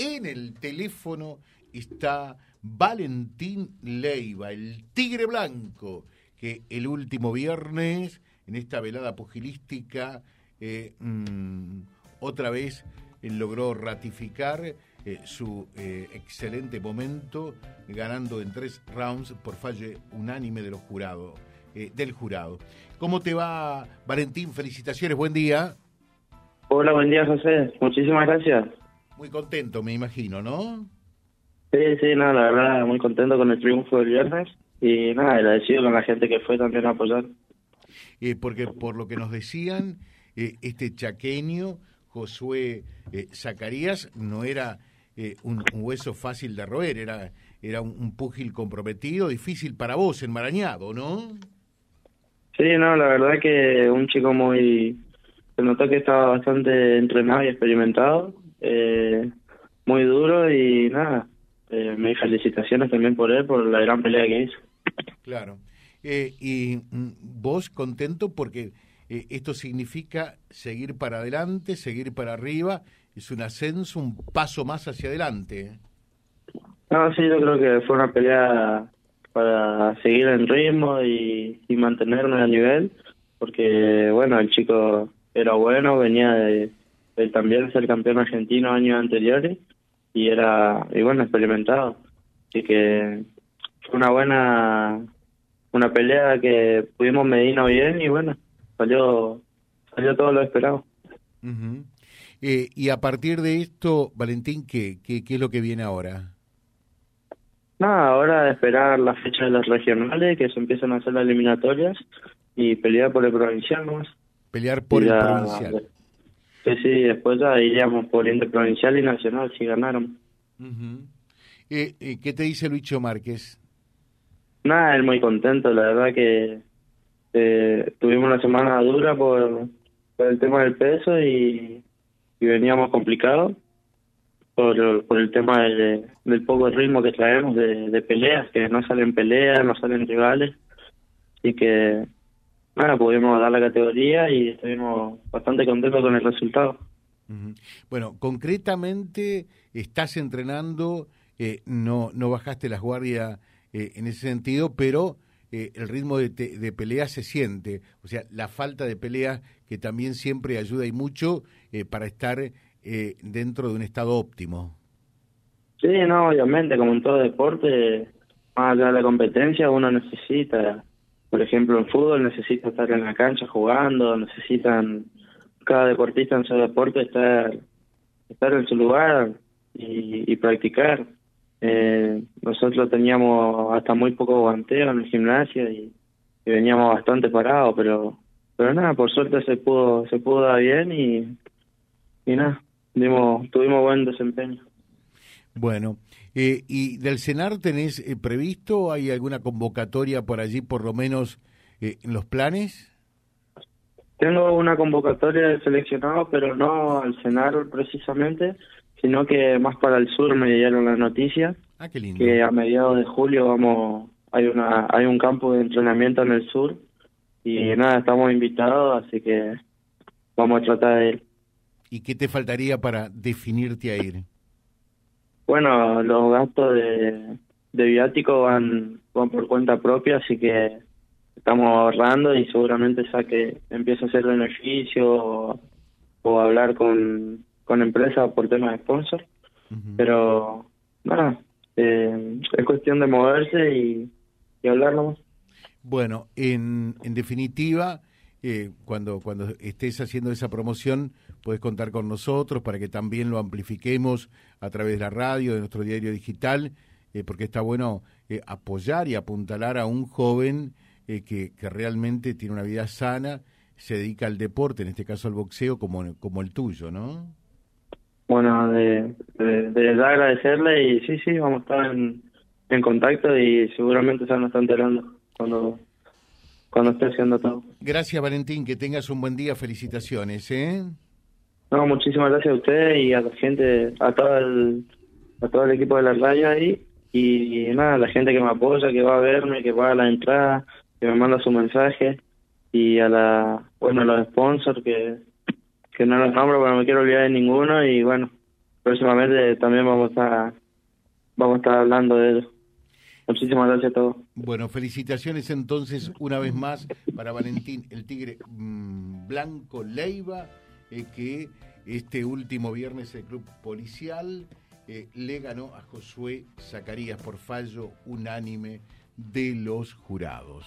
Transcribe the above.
en el teléfono está Valentín Leiva, el tigre blanco, que el último viernes, en esta velada pugilística, eh, mm, otra vez eh, logró ratificar eh, su excelente momento, ganando en tres rounds por falle unánime de los jurados, del jurado. ¿Cómo te va, Valentín? Felicitaciones, buen día. Hola, buen día, José. Muchísimas gracias. Muy contento, me imagino, ¿no? Sí, sí, nada, la verdad, muy contento con el triunfo del viernes y nada, agradecido con la gente que fue también a apoyar. Eh, porque por lo que nos decían, eh, este chaqueño, Josué eh, Zacarías, no era un, hueso fácil de roer, era, era un, púgil comprometido, difícil para vos, enmarañado, ¿no? Sí, no, la verdad que un chico muy... Se notó que estaba bastante entrenado y experimentado, muy duro y nada, eh, mis felicitaciones también por él, por la gran pelea que hizo. Claro. Eh, y mm, vos contento porque eh, esto significa seguir para adelante, seguir para arriba, es un ascenso, un paso más hacia adelante. No, sí, yo creo que fue una pelea para seguir en ritmo y, y mantenerme a nivel, porque bueno, el chico era bueno, venía de, de también ser campeón argentino años anteriores y era y bueno experimentado. Así que fue una buena una pelea que pudimos medirnos bien y bueno salió salió todo lo esperado. Eh, y a partir de esto Valentín qué, qué qué es lo que viene ahora nada ahora esperar la fecha de las regionales que se empiezan a hacer las eliminatorias y pelear por el provincial más pelear por el provincial Sí, sí, después ya iríamos por interprovincial y nacional si ganaron. Eh, eh, ¿Qué te dice Luicho Márquez? Nada, él muy contento, la verdad que eh, tuvimos una semana dura por, por el tema del peso y, y veníamos complicados por, por el tema de, del poco ritmo que traemos de, de peleas, que no salen peleas, no salen rivales, y que bueno, pudimos dar la categoría y estuvimos bastante contentos con el resultado. Bueno, concretamente estás entrenando, eh, no, no bajaste las guardias eh, en ese sentido, pero eh, el ritmo de, de, pelea se siente, o sea, la falta de pelea que también siempre ayuda y mucho para estar dentro de un estado óptimo. Sí, no, obviamente, como en todo deporte, más allá de la competencia, uno necesita por ejemplo, en fútbol necesita estar en la cancha jugando, necesitan cada deportista en su deporte estar, estar en su lugar y, practicar. Eh, nosotros teníamos hasta muy poco guanteo en el gimnasio y, veníamos bastante parados, pero pero nada, por suerte se pudo se pudo dar bien y, y nada, dimos, tuvimos buen desempeño. Bueno, eh, ¿y del CENAR tenés eh, previsto, hay alguna convocatoria por allí, por lo menos eh, en los planes? Tengo una convocatoria de seleccionado, pero no al CENAR precisamente, sino que más para el sur me dieron la noticia. Ah, qué lindo. Que a mediados de julio vamos, hay una, hay un campo de entrenamiento en el sur y nada, estamos invitados, así que vamos a tratar de ir. ¿Y qué te faltaría para definirte a ir? Bueno, los gastos de, de viático van, van por cuenta propia, así que estamos ahorrando y seguramente saque, empiece a hacer beneficio o, hablar con, con empresas por temas de sponsor. Pero, nada, eh, es cuestión de moverse y, y hablar Bueno, en, en definitiva, eh, cuando, cuando estés haciendo esa promoción, puedes contar con nosotros para que también lo amplifiquemos a través de la radio, de nuestro diario digital, eh, porque está bueno eh, apoyar y apuntalar a un joven que, que realmente tiene una vida sana, se dedica al deporte, en este caso al boxeo, como, como el tuyo, ¿no? Bueno, de, de, de agradecerle y sí, sí, vamos a estar en, en contacto y seguramente se van a enterando cuando cuando esté haciendo todo. Gracias, Valentín. Que tengas un buen día. Felicitaciones, ¿eh? No, muchísimas gracias a usted y a la gente, a todo el, a todo el equipo de la radio ahí. Y, nada, la gente que me apoya, que va a verme, que va a la entrada, que me manda su mensaje. Y a la, bueno, a los sponsors que, que no los nombro, pero no me quiero olvidar de ninguno. Y bueno, próximamente también vamos a estar, vamos a estar hablando de eso. Muchísimas gracias a todos. Bueno, felicitaciones entonces una vez más para Valentín, el Tigre mm, Blanco Leiva, eh, que este último viernes el club policial eh, le ganó a Josué Zacarías por fallo unánime de los jurados.